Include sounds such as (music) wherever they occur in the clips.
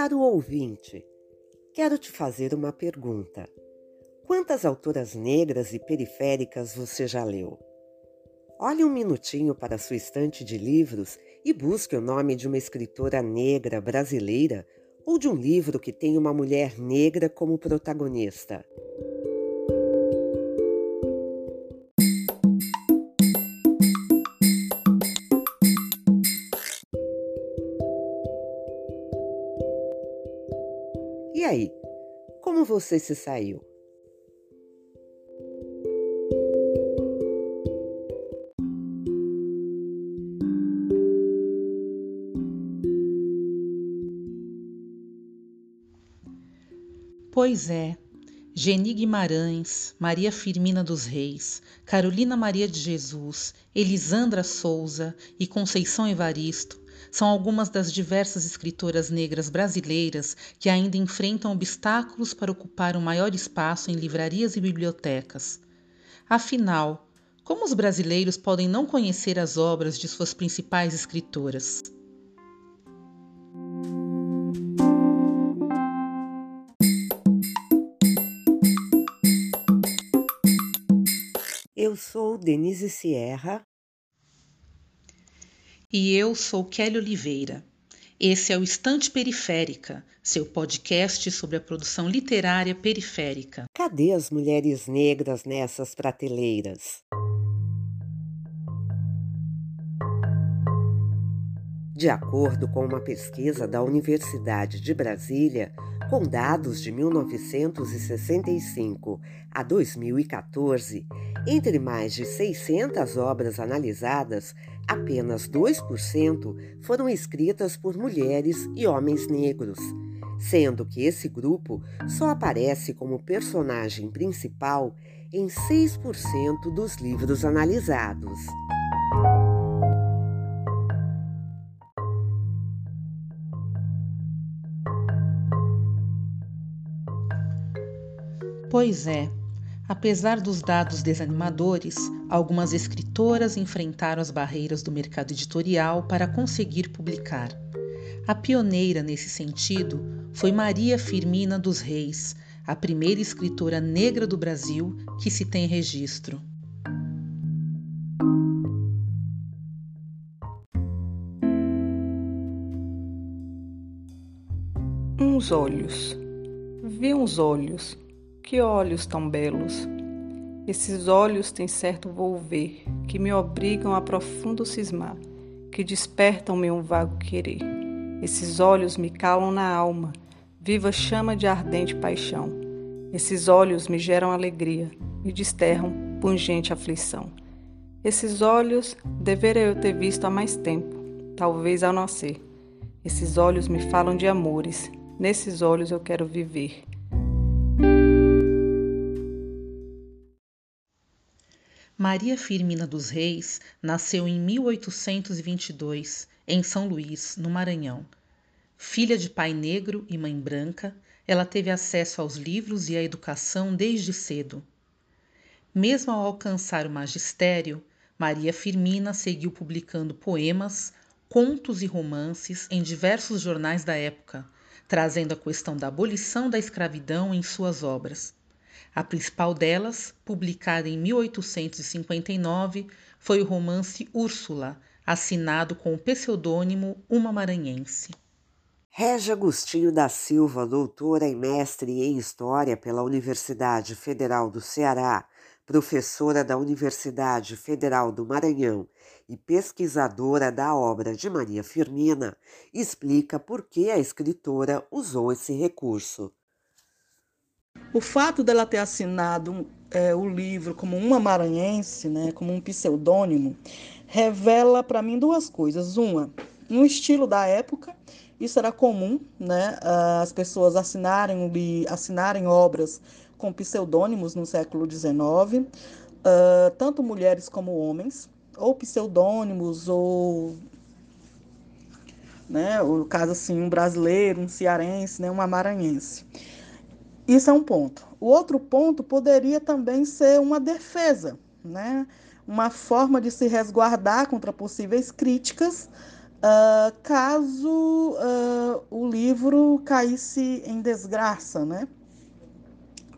Caro ouvinte, quero te fazer uma pergunta. Quantas autoras negras e periféricas você já leu? Olhe um minutinho para sua estante de livros e busque o nome de uma escritora negra brasileira ou de um livro que tem uma mulher negra como protagonista. Você se saiu? Pois é, Geni Guimarães, Maria Firmina dos Reis, Carolina Maria de Jesus, Elisandra Souza e Conceição Evaristo são algumas das diversas escritoras negras brasileiras que ainda enfrentam obstáculos para ocupar um maior espaço em livrarias e bibliotecas. Afinal, como os brasileiros podem não conhecer as obras de suas principais escritoras? Eu sou Denise Sierra. E eu sou Kelly Oliveira. Esse é o Estante Periférica, seu podcast sobre a produção literária periférica. Cadê as mulheres negras nessas prateleiras? De acordo com uma pesquisa da Universidade de Brasília, com dados de 1965 a 2014, entre mais de 600 obras analisadas, apenas 2% foram escritas por mulheres e homens negros, sendo que esse grupo só aparece como personagem principal em 6% dos livros analisados. Pois é, apesar dos dados desanimadores, algumas escritoras enfrentaram as barreiras do mercado editorial para conseguir publicar. A pioneira nesse sentido foi Maria Firmina dos Reis, a primeira escritora negra do Brasil que se tem registro. Uns olhos. Vi uns olhos que olhos tão belos! Esses olhos têm certo volver, que me obrigam a profundo cismar, que despertam-me um vago querer. Esses olhos me calam na alma, viva chama de ardente paixão. Esses olhos me geram alegria, me desterram pungente aflição. Esses olhos deveria eu ter visto há mais tempo, talvez ao nascer. Esses olhos me falam de amores, nesses olhos eu quero viver. Maria Firmina dos Reis nasceu em 1822 em São Luís, no Maranhão. Filha de pai negro e mãe branca, ela teve acesso aos livros e à educação desde cedo. Mesmo ao alcançar o magistério, Maria Firmina seguiu publicando poemas, contos e romances em diversos jornais da época, trazendo a questão da abolição da escravidão em suas obras. A principal delas, publicada em 1859, foi o romance Úrsula, assinado com o pseudônimo Uma Maranhense. Régia Agostinho da Silva, doutora e mestre em História pela Universidade Federal do Ceará, professora da Universidade Federal do Maranhão e pesquisadora da obra de Maria Firmina, explica por que a escritora usou esse recurso. O fato dela ter assinado é, o livro como uma maranhense, né, como um pseudônimo, revela para mim duas coisas. Uma, no estilo da época, isso era comum, né, as pessoas assinarem, assinarem obras com pseudônimos no século XIX, uh, tanto mulheres como homens, ou pseudônimos, ou né, o caso assim, um brasileiro, um cearense, né, uma maranhense. Isso é um ponto. O outro ponto poderia também ser uma defesa, né? uma forma de se resguardar contra possíveis críticas uh, caso uh, o livro caísse em desgraça, né?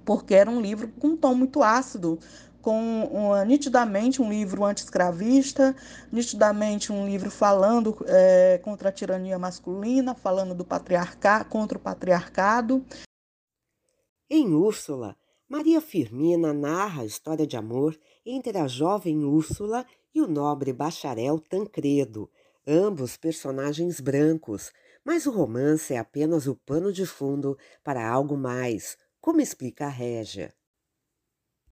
Porque era um livro com um tom muito ácido, com uma, nitidamente um livro anti-escravista, nitidamente um livro falando é, contra a tirania masculina, falando do patriarcado, contra o patriarcado. Em Úrsula, Maria Firmina narra a história de amor entre a jovem Úrsula e o nobre bacharel Tancredo, ambos personagens brancos, mas o romance é apenas o pano de fundo para algo mais, como explica a Régia.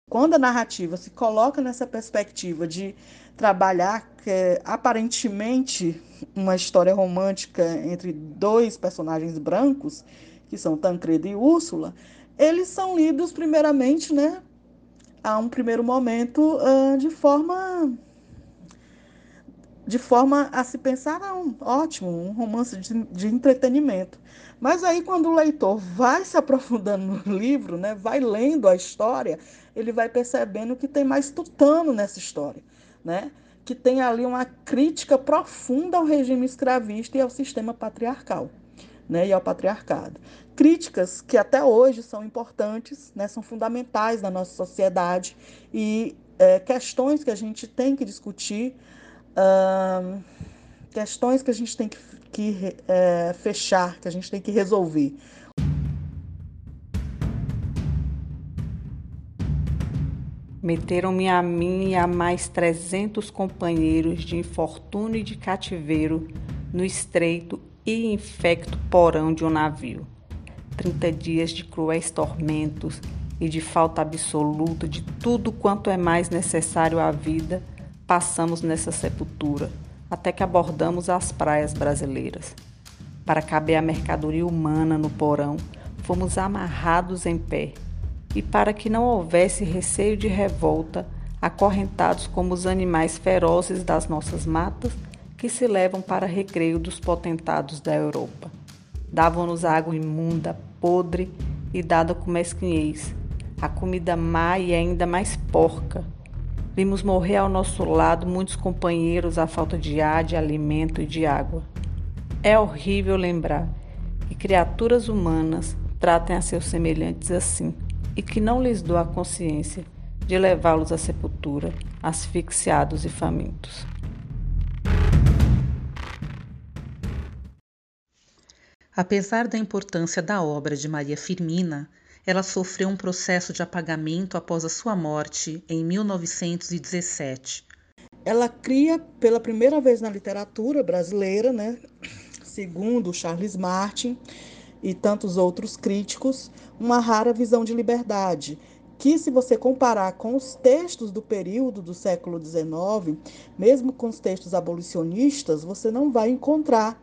Quando a narrativa se coloca nessa perspectiva de trabalhar é, aparentemente uma história romântica entre dois personagens brancos, que são Tancredo e Úrsula, eles são lidos primeiramente, né, a um primeiro momento uh, de forma de forma a se pensar, não, ótimo, um romance de, de, entretenimento. Mas aí, quando o leitor vai se aprofundando no (laughs) livro, né, vai lendo a história, ele vai percebendo que tem mais tutano nessa história, né? que tem ali uma crítica profunda ao regime escravista e ao sistema patriarcal. Né, e ao patriarcado. Críticas que até hoje são importantes, né, são fundamentais na nossa sociedade e é, questões que a gente tem que discutir uh, questões que a gente tem que, que é, fechar, que a gente tem que resolver. Meteram-me a mim e a mais trezentos companheiros de infortúnio e de cativeiro no estreito e infecto porão de um navio. Trinta dias de cruéis tormentos e de falta absoluta de tudo quanto é mais necessário à vida passamos nessa sepultura até que abordamos as praias brasileiras. Para caber a mercadoria humana no porão, fomos amarrados em pé, e para que não houvesse receio de revolta, acorrentados como os animais ferozes das nossas matas que se levam para recreio dos potentados da Europa. Davam-nos água imunda, podre e dada com mesquinhez, a comida má e ainda mais porca, Vimos morrer ao nosso lado muitos companheiros à falta de ar, de alimento e de água. É horrível lembrar que criaturas humanas tratem a seus semelhantes assim e que não lhes dou a consciência de levá-los à sepultura, asfixiados e famintos. Apesar da importância da obra de Maria Firmina, ela sofreu um processo de apagamento após a sua morte em 1917. Ela cria pela primeira vez na literatura brasileira, né, segundo Charles Martin e tantos outros críticos, uma rara visão de liberdade, que se você comparar com os textos do período do século XIX, mesmo com os textos abolicionistas, você não vai encontrar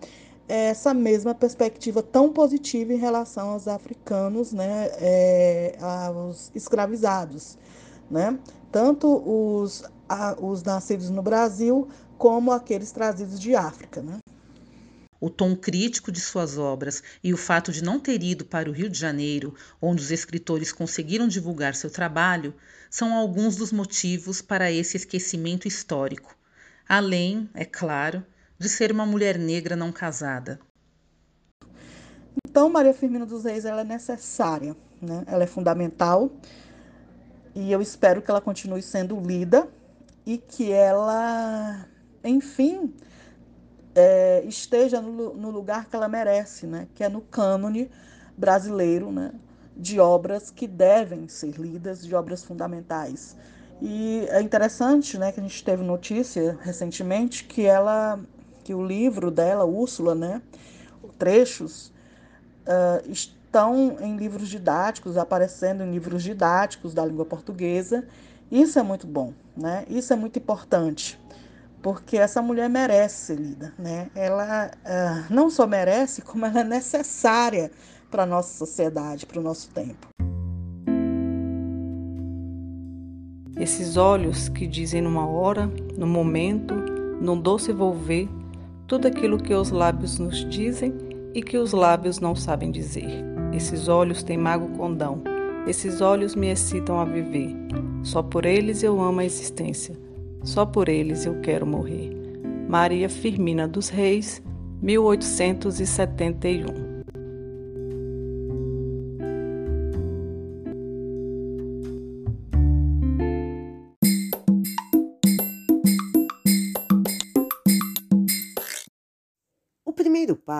essa mesma perspectiva tão positiva em relação aos africanos, né, é, aos escravizados, né? tanto os, a, os nascidos no Brasil como aqueles trazidos de África. Né? O tom crítico de suas obras e o fato de não ter ido para o Rio de Janeiro, onde os escritores conseguiram divulgar seu trabalho, são alguns dos motivos para esse esquecimento histórico. Além, é claro, de ser uma mulher negra não casada? Então, Maria Firmina dos Reis ela é necessária, né? ela é fundamental e eu espero que ela continue sendo lida e que ela, enfim, é, esteja no, no, lugar que ela merece, né? que é no cânone brasileiro né? de obras que devem ser lidas, de obras fundamentais. E é interessante né, que a gente teve notícia recentemente que ela que o livro dela, Úrsula, né, trechos, uh, estão em livros didáticos, aparecendo em livros didáticos da língua portuguesa. Isso é muito bom, né? Isso é muito importante, porque essa mulher merece ser lida, né? Ela uh, não só merece, como ela é necessária para a nossa sociedade, para o nosso tempo. Esses olhos que dizem numa hora, no momento, num doce volver, tudo aquilo que os lábios nos dizem e que os lábios não sabem dizer. Esses olhos têm mago condão. Esses olhos me excitam a viver. Só por eles eu amo a existência. Só por eles eu quero morrer. Maria Firmina dos Reis, 1871.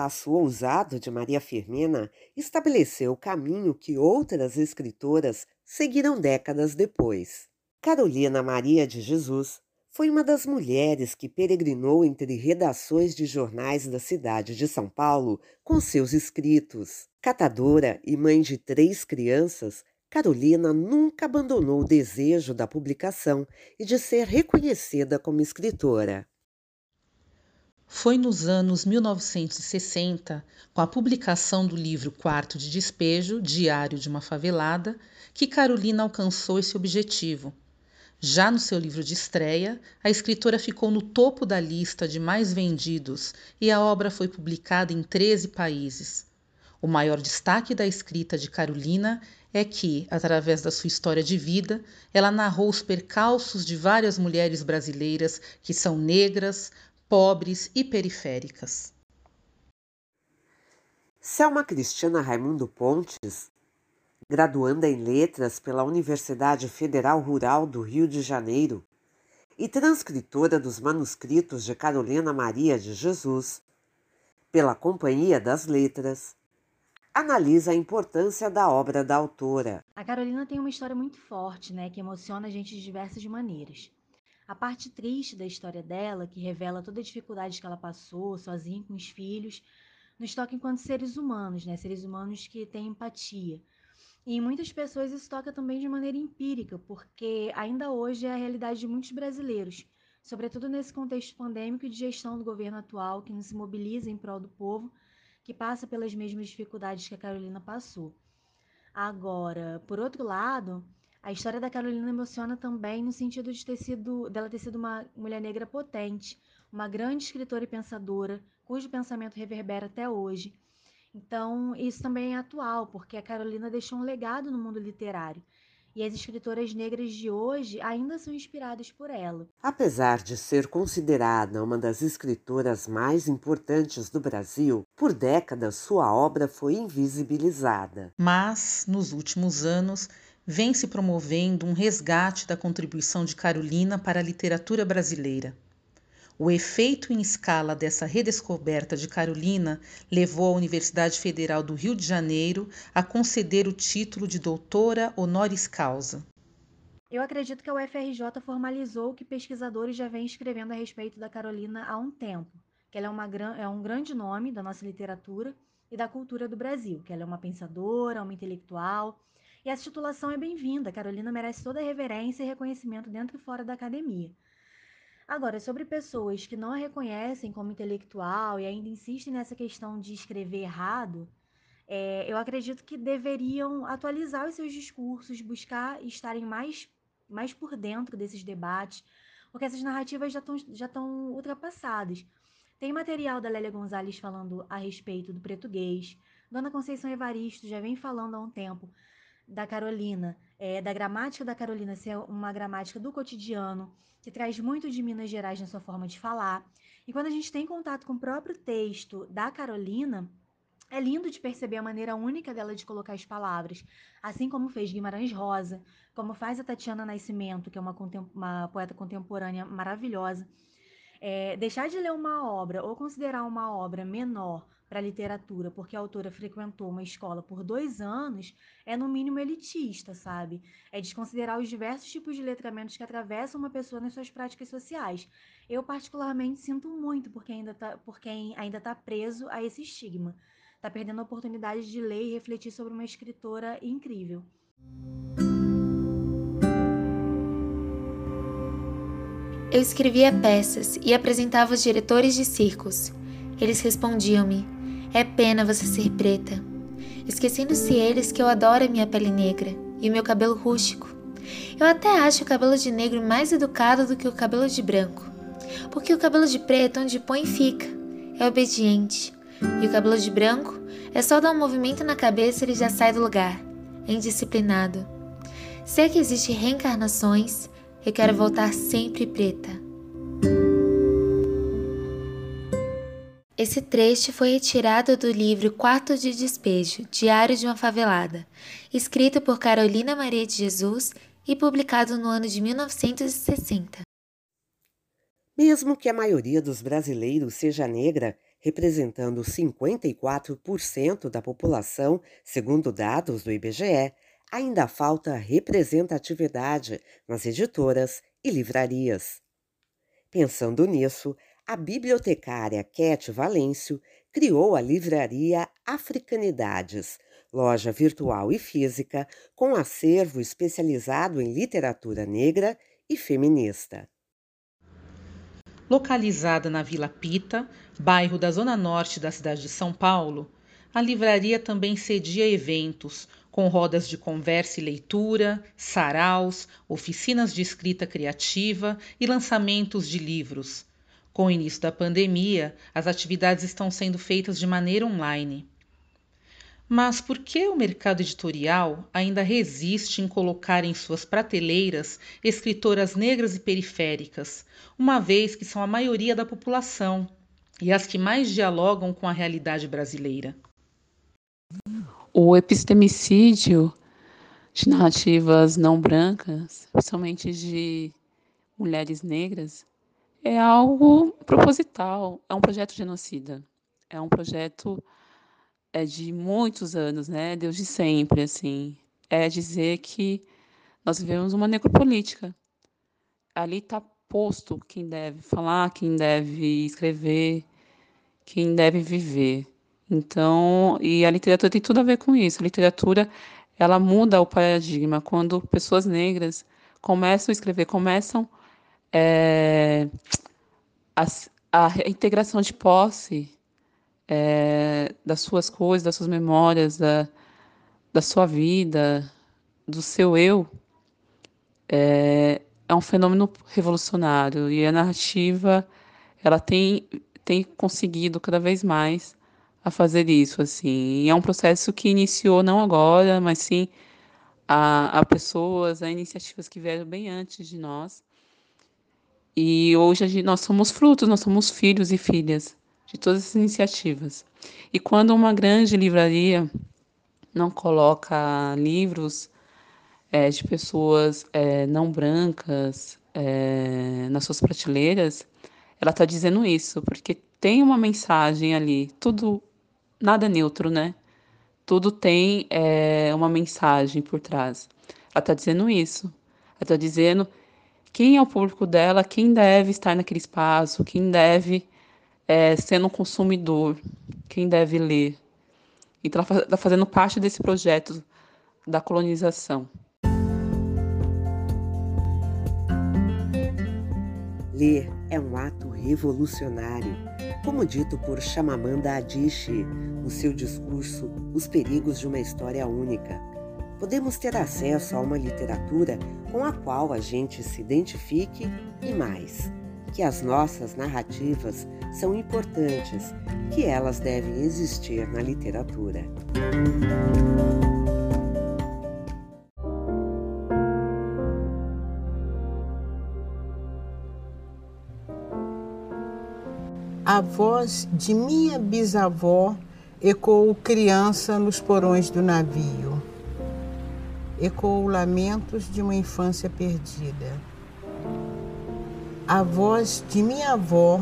Passo ousado de Maria Firmina estabeleceu o caminho que outras escritoras seguiram décadas depois. Carolina Maria de Jesus foi uma das mulheres que peregrinou entre redações de jornais da cidade de São Paulo com seus escritos. Catadora e mãe de três crianças, Carolina nunca abandonou o desejo da publicação e de ser reconhecida como escritora. Foi nos anos 1960, com a publicação do livro Quarto de Despejo, Diário de uma Favelada, que Carolina alcançou esse objetivo já no seu livro de estreia, a escritora ficou no topo da lista de mais vendidos e a obra foi publicada em 13 países. O maior destaque da escrita de Carolina é que, através da sua história de vida, ela narrou os percalços de várias mulheres brasileiras que são negras, pobres e periféricas. Selma Cristina Raimundo Pontes graduanda em Letras pela Universidade Federal Rural do Rio de Janeiro e transcritora dos manuscritos de Carolina Maria de Jesus, pela Companhia das Letras, analisa a importância da obra da autora. A Carolina tem uma história muito forte, né, que emociona a gente de diversas maneiras. A parte triste da história dela, que revela toda a dificuldade que ela passou sozinha com os filhos, nos toca enquanto seres humanos, né, seres humanos que têm empatia e em muitas pessoas isso toca também de maneira empírica, porque ainda hoje é a realidade de muitos brasileiros, sobretudo nesse contexto pandêmico e de gestão do governo atual, que não se mobiliza em prol do povo, que passa pelas mesmas dificuldades que a Carolina passou. Agora, por outro lado, a história da Carolina emociona também no sentido de ter sido, dela ter sido uma mulher negra potente, uma grande escritora e pensadora, cujo pensamento reverbera até hoje então, isso também é atual, porque a Carolina deixou um legado no mundo literário. E as escritoras negras de hoje ainda são inspiradas por ela. Apesar de ser considerada uma das escritoras mais importantes do Brasil, por décadas sua obra foi invisibilizada. Mas, nos últimos anos, vem se promovendo um resgate da contribuição de Carolina para a literatura brasileira. O efeito em escala dessa redescoberta de Carolina levou a Universidade Federal do Rio de Janeiro a conceder o título de doutora honoris causa. Eu acredito que a UFRJ formalizou o que pesquisadores já vêm escrevendo a respeito da Carolina há um tempo, que ela é, uma, é um grande nome da nossa literatura e da cultura do Brasil, que ela é uma pensadora, uma intelectual, e essa titulação é bem-vinda. Carolina merece toda a reverência e reconhecimento dentro e fora da academia. Agora, sobre pessoas que não a reconhecem como intelectual e ainda insistem nessa questão de escrever errado, é, eu acredito que deveriam atualizar os seus discursos, buscar estarem mais, mais por dentro desses debates, porque essas narrativas já estão já ultrapassadas. Tem material da Lélia Gonzalez falando a respeito do português, Dona Conceição Evaristo já vem falando há um tempo da Carolina, é, da gramática da Carolina ser uma gramática do cotidiano, que traz muito de Minas Gerais na sua forma de falar. E quando a gente tem contato com o próprio texto da Carolina, é lindo de perceber a maneira única dela de colocar as palavras, assim como fez Guimarães Rosa, como faz a Tatiana Nascimento, que é uma, uma poeta contemporânea maravilhosa. É, deixar de ler uma obra ou considerar uma obra menor para literatura porque a autora frequentou uma escola por dois anos é no mínimo elitista, sabe? É desconsiderar os diversos tipos de letramentos que atravessam uma pessoa nas suas práticas sociais. Eu particularmente sinto muito tá, por quem ainda está preso a esse estigma. Está perdendo a oportunidade de ler e refletir sobre uma escritora incrível. Eu escrevia peças e apresentava os diretores de circos. Eles respondiam-me: é pena você ser preta. Esquecendo-se eles que eu adoro a minha pele negra e o meu cabelo rústico. Eu até acho o cabelo de negro mais educado do que o cabelo de branco. Porque o cabelo de preto, onde põe, fica. É obediente. E o cabelo de branco é só dar um movimento na cabeça e ele já sai do lugar. É indisciplinado. Sei que existem reencarnações, eu quero voltar sempre preta. Esse trecho foi retirado do livro Quarto de Despejo, Diário de uma Favelada, escrito por Carolina Maria de Jesus e publicado no ano de 1960. Mesmo que a maioria dos brasileiros seja negra, representando 54% da população, segundo dados do IBGE, ainda falta representatividade nas editoras e livrarias. Pensando nisso, a bibliotecária Cat Valêncio criou a livraria Africanidades, loja virtual e física com acervo especializado em literatura negra e feminista. Localizada na Vila Pita, bairro da zona norte da cidade de São Paulo, a livraria também cedia eventos com rodas de conversa e leitura, saraus, oficinas de escrita criativa e lançamentos de livros com o início da pandemia, as atividades estão sendo feitas de maneira online. Mas por que o mercado editorial ainda resiste em colocar em suas prateleiras escritoras negras e periféricas, uma vez que são a maioria da população e as que mais dialogam com a realidade brasileira? O epistemicídio de narrativas não brancas, principalmente de mulheres negras, é algo proposital, é um projeto genocida, é um projeto é de muitos anos, né? Deus de sempre, assim. É dizer que nós vivemos uma necropolítica. Ali está posto quem deve falar, quem deve escrever, quem deve viver. Então, e a literatura tem tudo a ver com isso. A literatura, ela muda o paradigma quando pessoas negras começam a escrever, começam é, a, a, integração de posse é, das suas coisas, das suas memórias, da, da sua vida, do seu eu, é, é um fenômeno revolucionário. E a narrativa ela tem, tem conseguido cada vez mais a fazer isso assim. E é um processo que iniciou não agora mas sim a, a pessoas a iniciativas que vieram bem antes de nós e hoje nós somos frutos, nós somos filhos e filhas de todas essas iniciativas. E quando uma grande livraria não coloca livros é, de pessoas é, não brancas é, nas suas prateleiras, ela está dizendo isso, porque tem uma mensagem ali, tudo, nada neutro, né? Tudo tem é, uma mensagem por trás. Ela está dizendo isso. Ela está dizendo quem é o público dela, quem deve estar naquele espaço, quem deve é, ser um consumidor, quem deve ler. E está tá fazendo parte desse projeto da colonização. Ler é um ato revolucionário, como dito por Chamamanda Adichie no seu discurso Os Perigos de uma História Única podemos ter acesso a uma literatura com a qual a gente se identifique e mais, que as nossas narrativas são importantes, que elas devem existir na literatura. A voz de minha bisavó ecoou criança nos porões do navio ecoou lamentos de uma infância perdida. A voz de minha avó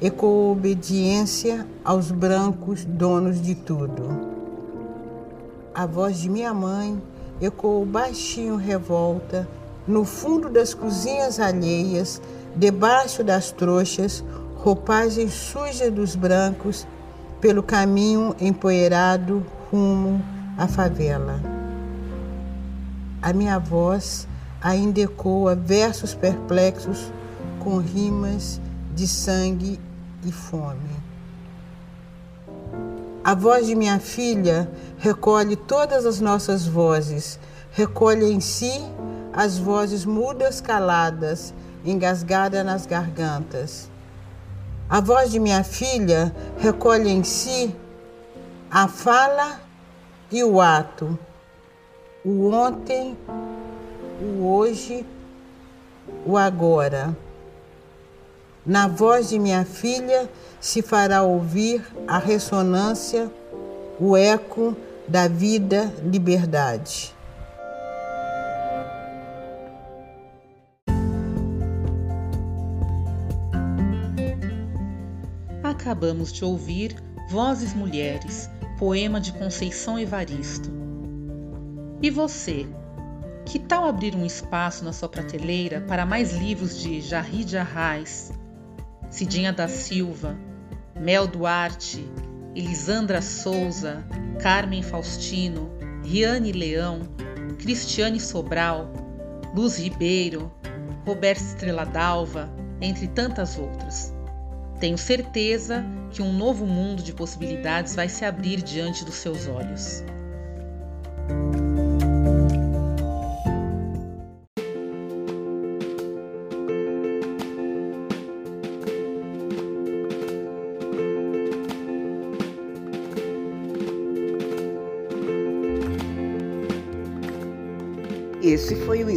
ecoou obediência aos brancos donos de tudo. A voz de minha mãe ecoou baixinho revolta no fundo das cozinhas alheias, debaixo das trouxas, roupagem suja dos brancos, pelo caminho empoeirado rumo à favela a minha voz ainda ecoa versos perplexos com rimas de sangue e fome. A voz de minha filha recolhe todas as nossas vozes, recolhe em si as vozes mudas caladas, engasgadas nas gargantas. A voz de minha filha recolhe em si a fala e o ato o ontem, o hoje, o agora. Na voz de minha filha se fará ouvir a ressonância, o eco da vida, liberdade. Acabamos de ouvir Vozes Mulheres, poema de Conceição Evaristo. E você? Que tal abrir um espaço na sua prateleira para mais livros de Jarri de Arraes, Cidinha da Silva, Mel Duarte, Elisandra Souza, Carmen Faustino, Riane Leão, Cristiane Sobral, Luz Ribeiro, Roberto Estrela Dalva, entre tantas outras. Tenho certeza que um novo mundo de possibilidades vai se abrir diante dos seus olhos.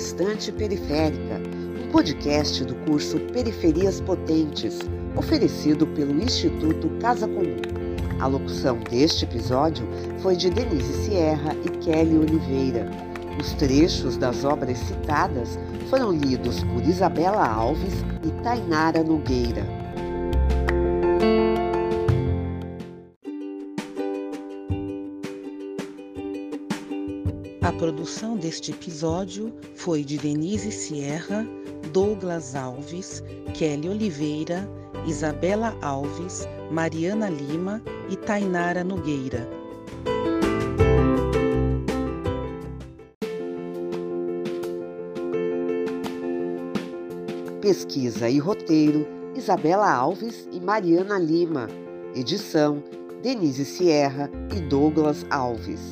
Estante Periférica, um podcast do curso Periferias Potentes oferecido pelo Instituto Casa Comum. A locução deste episódio foi de Denise Sierra e Kelly Oliveira. Os trechos das obras citadas foram lidos por Isabela Alves e Tainara Nogueira. A produção deste episódio foi de Denise Sierra, Douglas Alves, Kelly Oliveira Isabela Alves, Mariana Lima e Tainara Nogueira. Pesquisa e roteiro: Isabela Alves e Mariana Lima. Edição: Denise Sierra e Douglas Alves.